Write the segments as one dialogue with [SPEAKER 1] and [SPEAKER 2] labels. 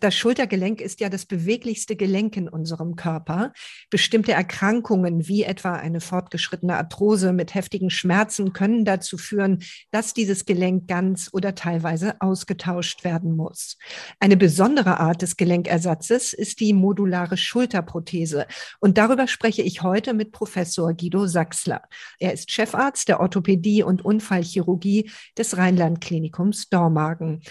[SPEAKER 1] Das Schultergelenk ist ja das beweglichste Gelenk in unserem Körper. Bestimmte Erkrankungen wie etwa eine fortgeschrittene Arthrose mit heftigen Schmerzen können dazu führen, dass dieses Gelenk ganz oder teilweise ausgetauscht werden muss. Eine besondere Art des Gelenkersatzes ist die modulare Schulterprothese. Und darüber spreche ich heute mit Professor Guido Sachsler. Er ist Chefarzt der Orthopädie und Unfallchirurgie des Rheinland-Klinikums Dormagen.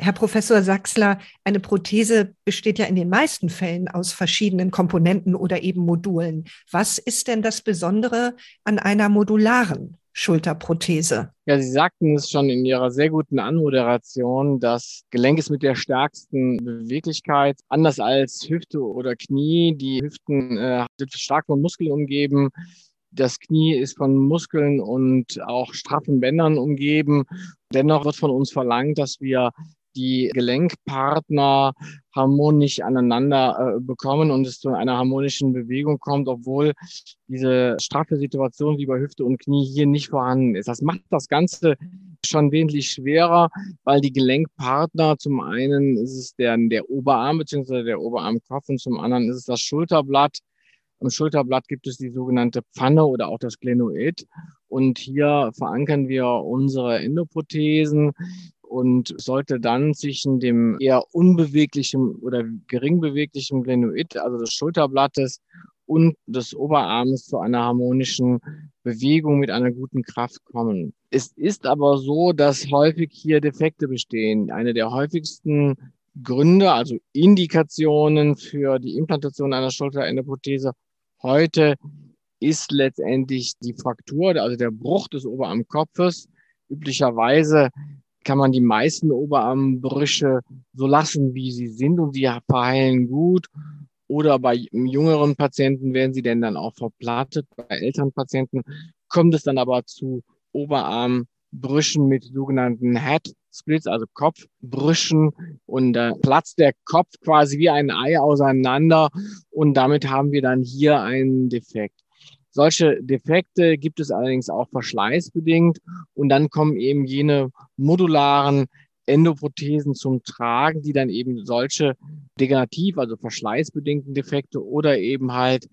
[SPEAKER 1] Herr Professor Sachsler, eine Prothese besteht ja in den meisten Fällen aus verschiedenen Komponenten oder eben Modulen. Was ist denn das Besondere an einer modularen Schulterprothese?
[SPEAKER 2] Ja, Sie sagten es schon in Ihrer sehr guten Anmoderation. Das Gelenk ist mit der stärksten Beweglichkeit. Anders als Hüfte oder Knie. Die Hüften äh, sind stark von Muskeln umgeben. Das Knie ist von Muskeln und auch straffen Bändern umgeben. Dennoch wird von uns verlangt, dass wir die Gelenkpartner harmonisch aneinander äh, bekommen und es zu einer harmonischen Bewegung kommt, obwohl diese straffe Situation wie bei Hüfte und Knie hier nicht vorhanden ist. Das macht das Ganze schon wesentlich schwerer, weil die Gelenkpartner zum einen ist es der, der Oberarm bzw. der Oberarmkopf und zum anderen ist es das Schulterblatt. Am Schulterblatt gibt es die sogenannte Pfanne oder auch das Glenoid. Und hier verankern wir unsere Endoprothesen und sollte dann zwischen dem eher unbeweglichen oder gering beweglichen Glenoid, also des Schulterblattes und des Oberarms zu einer harmonischen Bewegung mit einer guten Kraft kommen. Es ist aber so, dass häufig hier Defekte bestehen. Eine der häufigsten Gründe, also Indikationen für die Implantation einer Schulterendoprothese heute ist letztendlich die Fraktur, also der Bruch des Oberarmkopfes. Üblicherweise kann man die meisten Oberarmbrüche so lassen, wie sie sind und sie verheilen gut. Oder bei jüngeren Patienten werden sie denn dann auch verplattet. Bei älteren Patienten kommt es dann aber zu Oberarmbrüchen mit sogenannten Head Splits, also Kopfbrüchen und äh, platzt der Kopf quasi wie ein Ei auseinander und damit haben wir dann hier einen Defekt. Solche Defekte gibt es allerdings auch verschleißbedingt. Und dann kommen eben jene modularen Endoprothesen zum Tragen, die dann eben solche degenerativ, also verschleißbedingten Defekte oder eben halt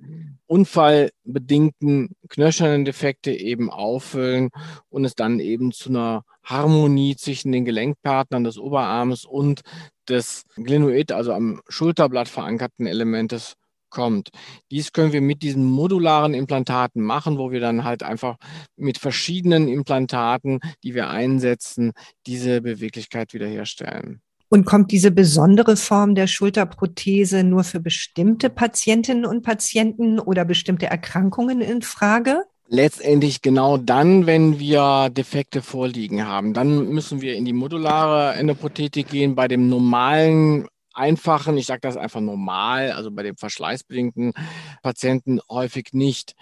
[SPEAKER 2] unfallbedingten knöchernen Defekte eben auffüllen und es dann eben zu einer Harmonie zwischen den Gelenkpartnern des Oberarms und des Glenoid, also am Schulterblatt verankerten Elementes kommt. Dies können wir mit diesen modularen Implantaten machen, wo wir dann halt einfach mit verschiedenen Implantaten, die wir einsetzen, diese Beweglichkeit wiederherstellen.
[SPEAKER 1] Und kommt diese besondere Form der Schulterprothese nur für bestimmte Patientinnen und Patienten oder bestimmte Erkrankungen in Frage?
[SPEAKER 2] Letztendlich genau dann, wenn wir Defekte vorliegen haben. Dann müssen wir in die modulare Endoprothetik gehen. Bei dem normalen einfachen, ich sage das einfach normal, also bei den verschleißbedingten Patienten häufig nicht.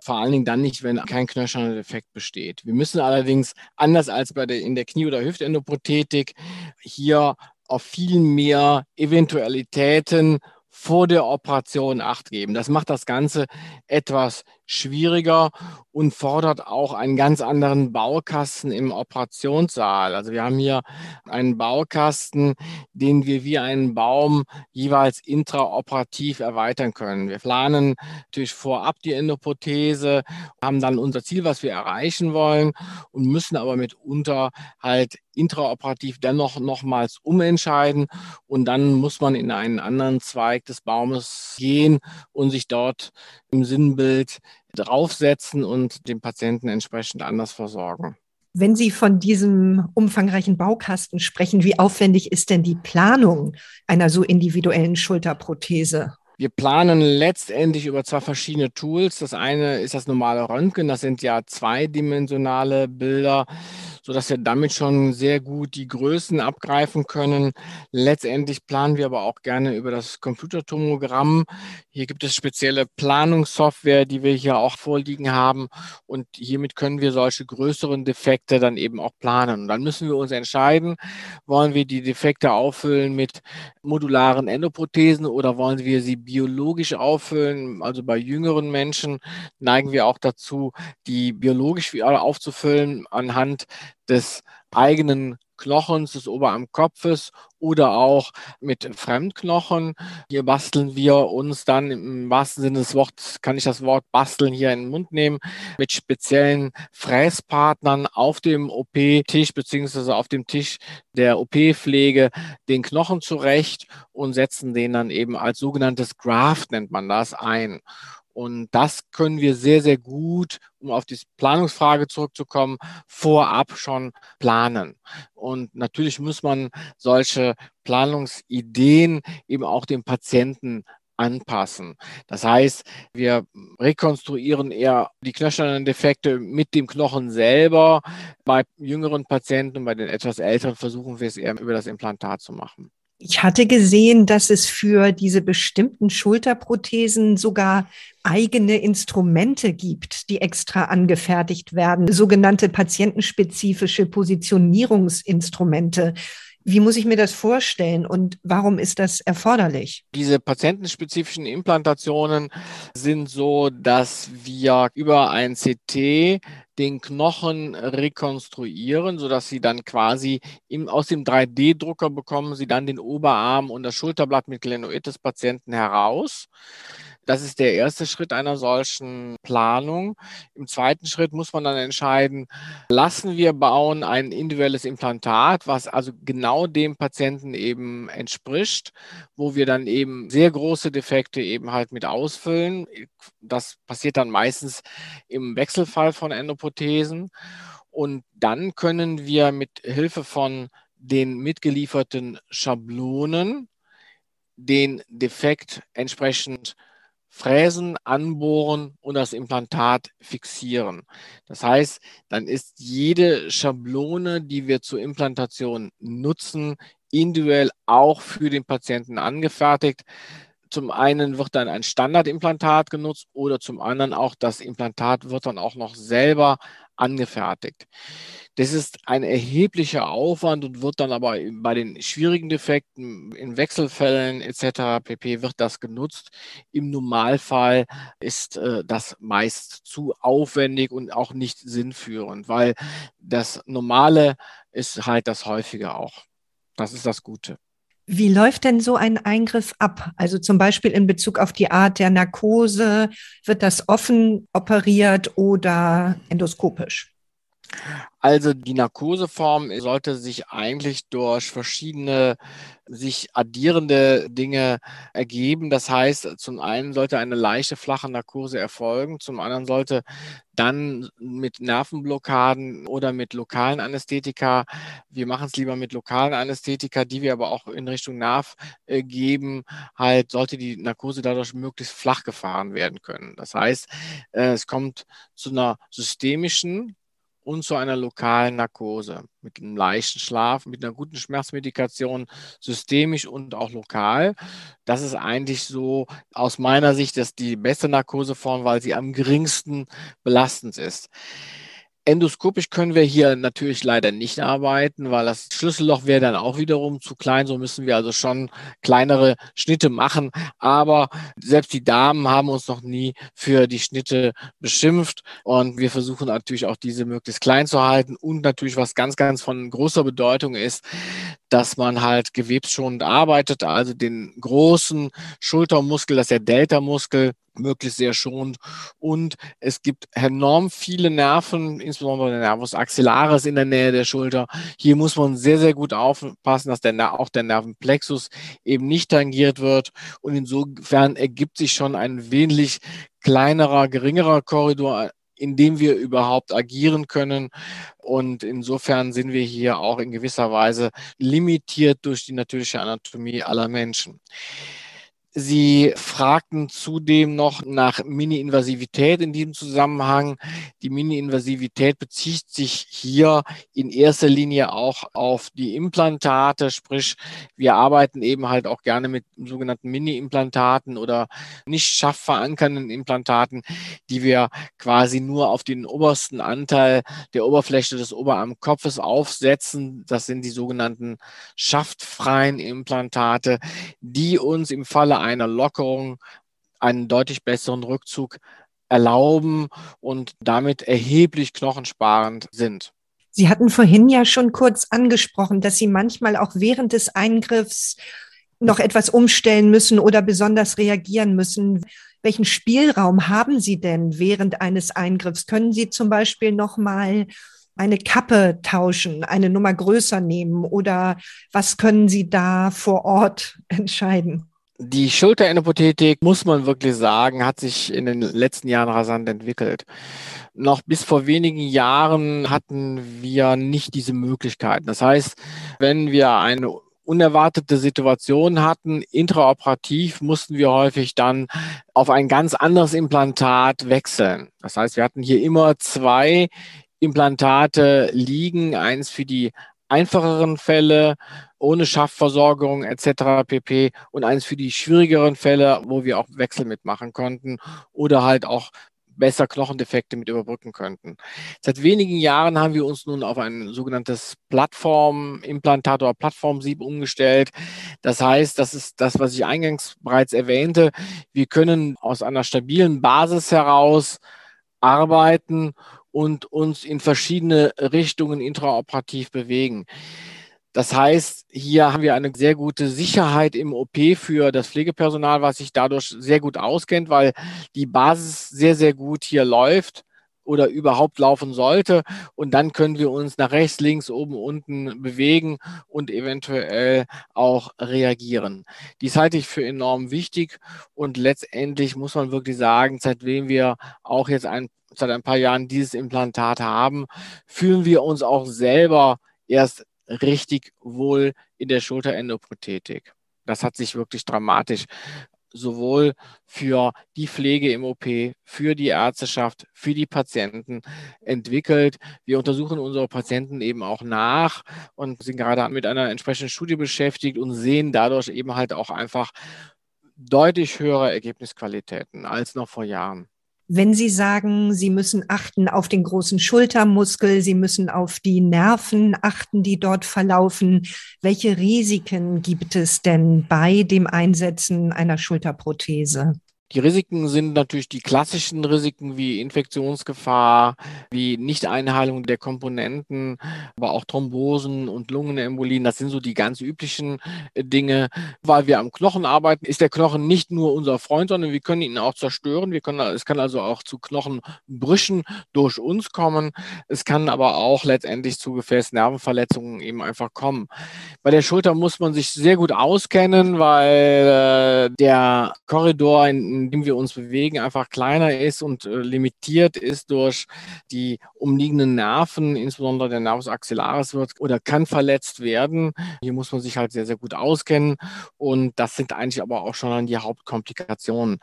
[SPEAKER 2] Vor allen Dingen dann nicht, wenn kein knöcherner Defekt besteht. Wir müssen allerdings, anders als bei der, in der Knie- oder Hüftendoprothetik, hier auf viel mehr Eventualitäten vor der Operation Acht geben. Das macht das Ganze etwas schwieriger und fordert auch einen ganz anderen Baukasten im Operationssaal. Also wir haben hier einen Baukasten, den wir wie einen Baum jeweils intraoperativ erweitern können. Wir planen natürlich vorab die Endoprothese, haben dann unser Ziel, was wir erreichen wollen und müssen aber mitunter halt intraoperativ dennoch nochmals umentscheiden und dann muss man in einen anderen Zweig des Baumes gehen und sich dort im Sinnbild draufsetzen und den Patienten entsprechend anders versorgen.
[SPEAKER 1] Wenn Sie von diesem umfangreichen Baukasten sprechen, wie aufwendig ist denn die Planung einer so individuellen Schulterprothese?
[SPEAKER 2] Wir planen letztendlich über zwei verschiedene Tools. Das eine ist das normale Röntgen. Das sind ja zweidimensionale Bilder so dass wir damit schon sehr gut die Größen abgreifen können. Letztendlich planen wir aber auch gerne über das Computertomogramm. Hier gibt es spezielle Planungssoftware, die wir hier auch vorliegen haben. Und hiermit können wir solche größeren Defekte dann eben auch planen. Und dann müssen wir uns entscheiden, wollen wir die Defekte auffüllen mit modularen Endoprothesen oder wollen wir sie biologisch auffüllen? Also bei jüngeren Menschen neigen wir auch dazu, die biologisch aufzufüllen anhand des eigenen Knochens des Oberarmkopfes oder auch mit Fremdknochen. Hier basteln wir uns dann im wahrsten Sinne des Wortes, kann ich das Wort basteln hier in den Mund nehmen, mit speziellen Fräspartnern auf dem OP-Tisch beziehungsweise auf dem Tisch der OP-Pflege den Knochen zurecht und setzen den dann eben als sogenanntes Graft nennt man das ein. Und das können wir sehr, sehr gut, um auf die Planungsfrage zurückzukommen, vorab schon planen. Und natürlich muss man solche Planungsideen eben auch dem Patienten anpassen. Das heißt, wir rekonstruieren eher die knöchernen Defekte mit dem Knochen selber. Bei jüngeren Patienten, bei den etwas älteren versuchen wir es eher über das Implantat zu machen.
[SPEAKER 1] Ich hatte gesehen, dass es für diese bestimmten Schulterprothesen sogar eigene Instrumente gibt, die extra angefertigt werden, sogenannte patientenspezifische Positionierungsinstrumente. Wie muss ich mir das vorstellen und warum ist das erforderlich?
[SPEAKER 2] Diese patientenspezifischen Implantationen sind so, dass wir über ein CT den Knochen rekonstruieren, sodass Sie dann quasi im, aus dem 3D-Drucker bekommen Sie dann den Oberarm und das Schulterblatt mit Glenoid des Patienten heraus. Das ist der erste Schritt einer solchen Planung. Im zweiten Schritt muss man dann entscheiden, lassen wir bauen ein individuelles Implantat, was also genau dem Patienten eben entspricht, wo wir dann eben sehr große Defekte eben halt mit ausfüllen. Das passiert dann meistens im Wechselfall von Endoprothesen. Und dann können wir mit Hilfe von den mitgelieferten Schablonen den Defekt entsprechend fräsen, anbohren und das Implantat fixieren. Das heißt, dann ist jede Schablone, die wir zur Implantation nutzen, individuell auch für den Patienten angefertigt. Zum einen wird dann ein Standardimplantat genutzt oder zum anderen auch das Implantat wird dann auch noch selber angefertigt. Das ist ein erheblicher Aufwand und wird dann aber bei den schwierigen Defekten, in Wechselfällen etc. pp. wird das genutzt. Im Normalfall ist äh, das meist zu aufwendig und auch nicht sinnführend, weil das Normale ist halt das Häufige auch. Das ist das Gute.
[SPEAKER 1] Wie läuft denn so ein Eingriff ab? Also zum Beispiel in Bezug auf die Art der Narkose, wird das offen operiert oder endoskopisch?
[SPEAKER 2] Also die Narkoseform sollte sich eigentlich durch verschiedene sich addierende Dinge ergeben. Das heißt, zum einen sollte eine leichte, flache Narkose erfolgen, zum anderen sollte dann mit Nervenblockaden oder mit lokalen Anästhetika, wir machen es lieber mit lokalen Anästhetika, die wir aber auch in Richtung Nerv äh, geben, halt sollte die Narkose dadurch möglichst flach gefahren werden können. Das heißt, äh, es kommt zu einer systemischen und zu einer lokalen Narkose mit einem leichten Schlaf, mit einer guten Schmerzmedikation, systemisch und auch lokal. Das ist eigentlich so aus meiner Sicht das die beste Narkoseform, weil sie am geringsten belastend ist. Endoskopisch können wir hier natürlich leider nicht arbeiten, weil das Schlüsselloch wäre dann auch wiederum zu klein. So müssen wir also schon kleinere Schnitte machen. Aber selbst die Damen haben uns noch nie für die Schnitte beschimpft. Und wir versuchen natürlich auch diese möglichst klein zu halten. Und natürlich, was ganz, ganz von großer Bedeutung ist, dass man halt gewebsschonend arbeitet, also den großen Schultermuskel, das ist der Delta-Muskel, möglichst sehr schonend. Und es gibt enorm viele Nerven, insbesondere der Nervus axillaris in der Nähe der Schulter. Hier muss man sehr, sehr gut aufpassen, dass der, auch der Nervenplexus eben nicht tangiert wird. Und insofern ergibt sich schon ein wenig kleinerer, geringerer Korridor in dem wir überhaupt agieren können. Und insofern sind wir hier auch in gewisser Weise limitiert durch die natürliche Anatomie aller Menschen. Sie fragten zudem noch nach Mini-Invasivität in diesem Zusammenhang. Die Mini-Invasivität bezieht sich hier in erster Linie auch auf die Implantate, sprich wir arbeiten eben halt auch gerne mit sogenannten Mini-Implantaten oder nicht scharf verankernden Implantaten, die wir quasi nur auf den obersten Anteil der Oberfläche des Oberarmkopfes aufsetzen. Das sind die sogenannten schaftfreien Implantate, die uns im Falle einer Lockerung einen deutlich besseren Rückzug erlauben und damit erheblich knochensparend sind.
[SPEAKER 1] Sie hatten vorhin ja schon kurz angesprochen, dass Sie manchmal auch während des Eingriffs noch etwas umstellen müssen oder besonders reagieren müssen. Welchen Spielraum haben Sie denn während eines Eingriffs? Können Sie zum Beispiel noch mal eine Kappe tauschen, eine Nummer größer nehmen oder was können Sie da vor Ort entscheiden?
[SPEAKER 2] Die Schulterendoprothetik, muss man wirklich sagen, hat sich in den letzten Jahren rasant entwickelt. Noch bis vor wenigen Jahren hatten wir nicht diese Möglichkeiten. Das heißt, wenn wir eine unerwartete Situation hatten, intraoperativ mussten wir häufig dann auf ein ganz anderes Implantat wechseln. Das heißt, wir hatten hier immer zwei Implantate liegen, eins für die einfacheren Fälle ohne Schaftversorgung etc. pp. und eins für die schwierigeren Fälle, wo wir auch Wechsel mitmachen konnten oder halt auch besser Knochendefekte mit überbrücken könnten. Seit wenigen Jahren haben wir uns nun auf ein sogenanntes Plattformimplantat oder Plattformsieb umgestellt. Das heißt, das ist das, was ich eingangs bereits erwähnte. Wir können aus einer stabilen Basis heraus arbeiten und uns in verschiedene Richtungen intraoperativ bewegen. Das heißt, hier haben wir eine sehr gute Sicherheit im OP für das Pflegepersonal, was sich dadurch sehr gut auskennt, weil die Basis sehr, sehr gut hier läuft oder überhaupt laufen sollte. Und dann können wir uns nach rechts, links, oben, unten bewegen und eventuell auch reagieren. Dies halte ich für enorm wichtig. Und letztendlich muss man wirklich sagen, seitdem wir auch jetzt ein seit ein paar Jahren dieses Implantat haben, fühlen wir uns auch selber erst richtig wohl in der Schulterendoprothetik. Das hat sich wirklich dramatisch sowohl für die Pflege im OP, für die Ärzteschaft, für die Patienten entwickelt. Wir untersuchen unsere Patienten eben auch nach und sind gerade mit einer entsprechenden Studie beschäftigt und sehen dadurch eben halt auch einfach deutlich höhere Ergebnisqualitäten als noch vor Jahren.
[SPEAKER 1] Wenn Sie sagen, Sie müssen achten auf den großen Schultermuskel, Sie müssen auf die Nerven achten, die dort verlaufen, welche Risiken gibt es denn bei dem Einsetzen einer Schulterprothese?
[SPEAKER 2] Die Risiken sind natürlich die klassischen Risiken wie Infektionsgefahr, wie Nichteinheilung der Komponenten, aber auch Thrombosen und Lungenembolien. Das sind so die ganz üblichen äh, Dinge. Weil wir am Knochen arbeiten, ist der Knochen nicht nur unser Freund, sondern wir können ihn auch zerstören. Wir können, es kann also auch zu Knochenbrüchen durch uns kommen. Es kann aber auch letztendlich zu Gefäßnervenverletzungen eben einfach kommen. Bei der Schulter muss man sich sehr gut auskennen, weil äh, der Korridor in in dem wir uns bewegen, einfach kleiner ist und äh, limitiert ist durch die umliegenden Nerven, insbesondere der Nervus axillaris wird oder kann verletzt werden. Hier muss man sich halt sehr, sehr gut auskennen und das sind eigentlich aber auch schon die Hauptkomplikationen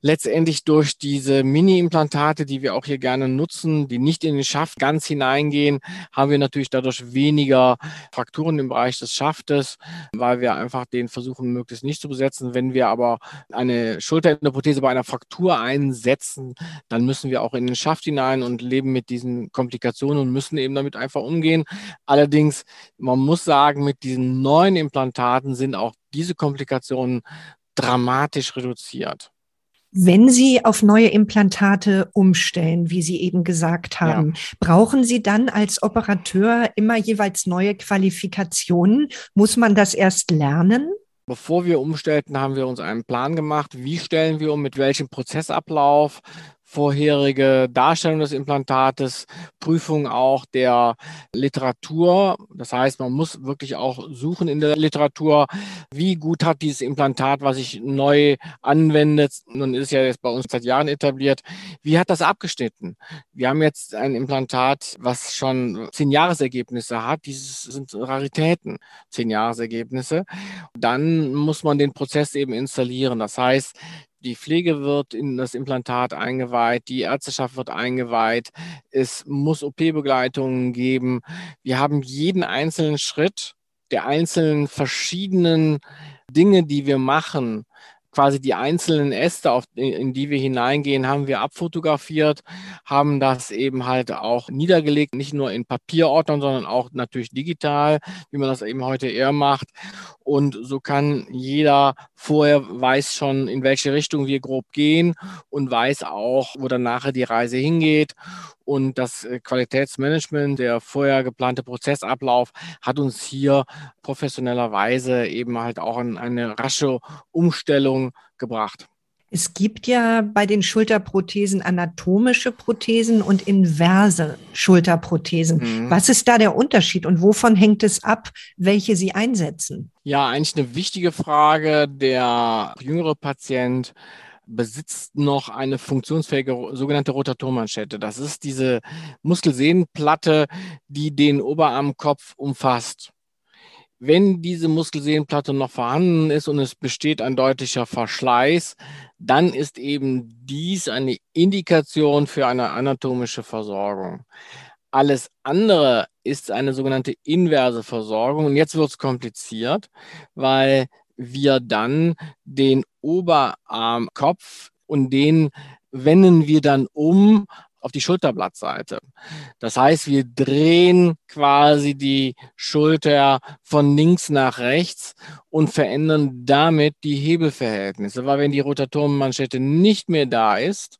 [SPEAKER 2] letztendlich durch diese Mini-Implantate, die wir auch hier gerne nutzen, die nicht in den Schaft ganz hineingehen, haben wir natürlich dadurch weniger Frakturen im Bereich des Schaftes, weil wir einfach den versuchen, möglichst nicht zu besetzen. Wenn wir aber eine Schulterendoprothese bei einer Fraktur einsetzen, dann müssen wir auch in den Schaft hinein und leben mit diesen Komplikationen und müssen eben damit einfach umgehen. Allerdings, man muss sagen, mit diesen neuen Implantaten sind auch diese Komplikationen dramatisch reduziert.
[SPEAKER 1] Wenn Sie auf neue Implantate umstellen, wie Sie eben gesagt haben, ja. brauchen Sie dann als Operateur immer jeweils neue Qualifikationen? Muss man das erst lernen?
[SPEAKER 2] Bevor wir umstellten, haben wir uns einen Plan gemacht, wie stellen wir um, mit welchem Prozessablauf, vorherige Darstellung des Implantates, Prüfung auch der Literatur. Das heißt, man muss wirklich auch suchen in der Literatur, wie gut hat dieses Implantat, was ich neu anwende, nun ist ja jetzt bei uns seit Jahren etabliert, wie hat das abgeschnitten? Wir haben jetzt ein Implantat, was schon zehn Jahresergebnisse hat. Dieses sind Raritäten, zehn Jahresergebnisse. Dann muss man den Prozess eben installieren. Das heißt, die Pflege wird in das Implantat eingeweiht, die Ärzteschaft wird eingeweiht, es muss OP-Begleitungen geben. Wir haben jeden einzelnen Schritt der einzelnen verschiedenen Dinge, die wir machen, quasi die einzelnen Äste, auf, in die wir hineingehen, haben wir abfotografiert, haben das eben halt auch niedergelegt, nicht nur in Papierordnern, sondern auch natürlich digital, wie man das eben heute eher macht. Und so kann jeder vorher weiß schon, in welche Richtung wir grob gehen und weiß auch, wo dann nachher die Reise hingeht. Und das äh, Qualitätsmanagement, der vorher geplante Prozessablauf, hat uns hier professionellerweise eben halt auch in eine rasche Umstellung gebracht.
[SPEAKER 1] Es gibt ja bei den Schulterprothesen anatomische Prothesen und inverse Schulterprothesen. Mhm. Was ist da der Unterschied und wovon hängt es ab, welche Sie einsetzen?
[SPEAKER 2] Ja, eigentlich eine wichtige Frage. Der jüngere Patient besitzt noch eine funktionsfähige sogenannte Rotatormanschette. Das ist diese Muskelsehnenplatte, die den Oberarmkopf umfasst. Wenn diese Muskelsehnenplatte noch vorhanden ist und es besteht ein deutlicher Verschleiß, dann ist eben dies eine Indikation für eine anatomische Versorgung. Alles andere ist eine sogenannte inverse Versorgung. Und jetzt wird es kompliziert, weil wir dann den Oberarmkopf und den wenden wir dann um auf die Schulterblattseite. Das heißt, wir drehen quasi die Schulter von links nach rechts und verändern damit die Hebelverhältnisse. Weil wenn die Rotatorenmanschette nicht mehr da ist,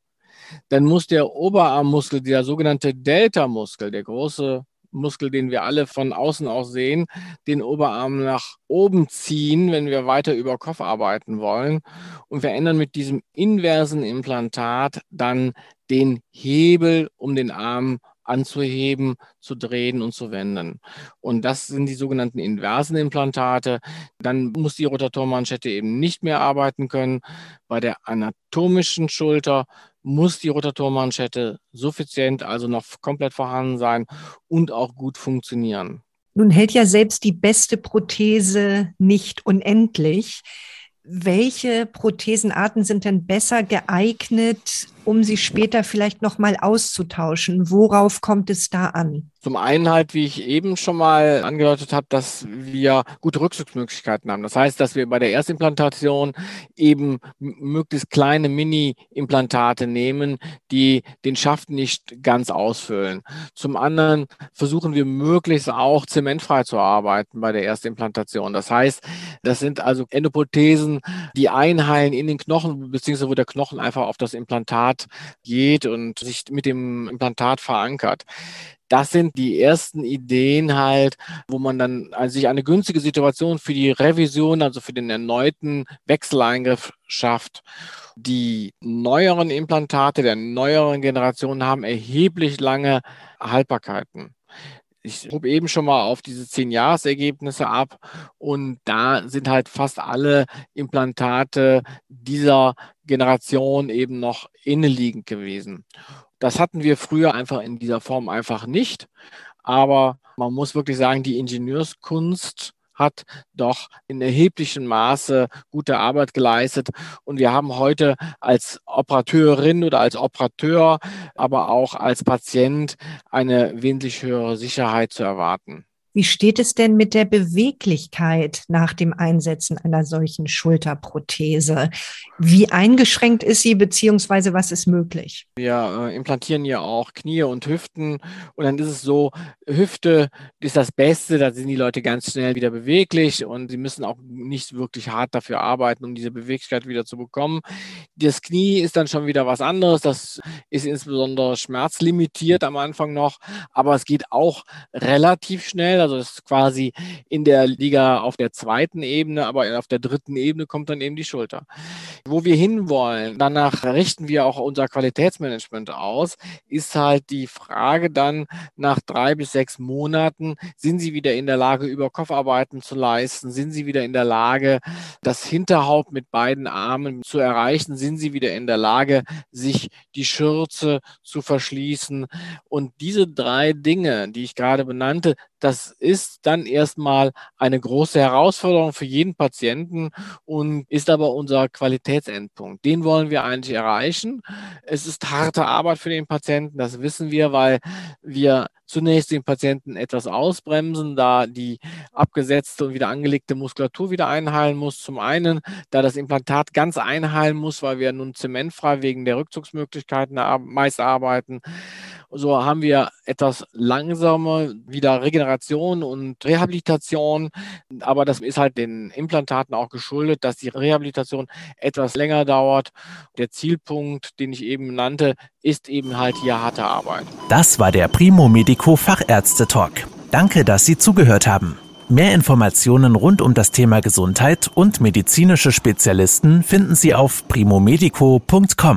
[SPEAKER 2] dann muss der Oberarmmuskel, der sogenannte Delta-Muskel, der große Muskel, den wir alle von außen aus sehen, den Oberarm nach oben ziehen, wenn wir weiter über Kopf arbeiten wollen. Und wir ändern mit diesem inversen Implantat dann den Hebel, um den Arm anzuheben, zu drehen und zu wenden. Und das sind die sogenannten inversen Implantate. Dann muss die Rotatormanschette eben nicht mehr arbeiten können. Bei der anatomischen Schulter muss die Rotatormanschette suffizient, also noch komplett vorhanden sein und auch gut funktionieren.
[SPEAKER 1] Nun hält ja selbst die beste Prothese nicht unendlich. Welche Prothesenarten sind denn besser geeignet, um sie später vielleicht noch mal auszutauschen? Worauf kommt es da an?
[SPEAKER 2] Zum einen halt, wie ich eben schon mal angedeutet habe, dass wir gute Rückzugsmöglichkeiten haben. Das heißt, dass wir bei der Erstimplantation eben möglichst kleine Mini-Implantate nehmen, die den Schaft nicht ganz ausfüllen. Zum anderen versuchen wir möglichst auch zementfrei zu arbeiten bei der Erstimplantation. Das heißt, das sind also Endoprothesen, die einheilen in den Knochen, beziehungsweise wo der Knochen einfach auf das Implantat geht und sich mit dem Implantat verankert das sind die ersten Ideen halt, wo man dann also sich eine günstige Situation für die Revision, also für den erneuten Wechseleingriff schafft. Die neueren Implantate der neueren Generation haben erheblich lange Haltbarkeiten. Ich hob eben schon mal auf diese zehn Jahresergebnisse ab und da sind halt fast alle Implantate dieser Generation eben noch inneliegend gewesen. Das hatten wir früher einfach in dieser Form einfach nicht. Aber man muss wirklich sagen, die Ingenieurskunst hat doch in erheblichem Maße gute Arbeit geleistet. Und wir haben heute als Operateurin oder als Operateur, aber auch als Patient eine wesentlich höhere Sicherheit zu erwarten.
[SPEAKER 1] Wie steht es denn mit der Beweglichkeit nach dem Einsetzen einer solchen Schulterprothese? Wie eingeschränkt ist sie, beziehungsweise was ist möglich?
[SPEAKER 2] Wir äh, implantieren ja auch Knie und Hüften und dann ist es so, Hüfte ist das Beste, da sind die Leute ganz schnell wieder beweglich und sie müssen auch nicht wirklich hart dafür arbeiten, um diese Beweglichkeit wieder zu bekommen. Das Knie ist dann schon wieder was anderes, das ist insbesondere schmerzlimitiert am Anfang noch, aber es geht auch relativ schnell Teil, also das ist quasi in der Liga auf der zweiten Ebene, aber auf der dritten Ebene kommt dann eben die Schulter. Wo wir hinwollen, danach richten wir auch unser Qualitätsmanagement aus, ist halt die Frage dann nach drei bis sechs Monaten, sind Sie wieder in der Lage, Überkopfarbeiten zu leisten? Sind Sie wieder in der Lage, das Hinterhaupt mit beiden Armen zu erreichen? Sind Sie wieder in der Lage, sich die Schürze zu verschließen? Und diese drei Dinge, die ich gerade benannte, das ist dann erstmal eine große Herausforderung für jeden Patienten und ist aber unser Qualitätsendpunkt. Den wollen wir eigentlich erreichen. Es ist harte Arbeit für den Patienten, das wissen wir, weil wir zunächst den Patienten etwas ausbremsen, da die abgesetzte und wieder angelegte Muskulatur wieder einheilen muss. Zum einen, da das Implantat ganz einheilen muss, weil wir nun zementfrei wegen der Rückzugsmöglichkeiten meist arbeiten. So haben wir etwas langsamer wieder Regeneration und Rehabilitation. Aber das ist halt den Implantaten auch geschuldet, dass die Rehabilitation etwas länger dauert. Der Zielpunkt, den ich eben nannte, ist eben halt hier harte Arbeit.
[SPEAKER 3] Das war der Primo Medico Fachärzte Talk. Danke, dass Sie zugehört haben. Mehr Informationen rund um das Thema Gesundheit und medizinische Spezialisten finden Sie auf primomedico.com.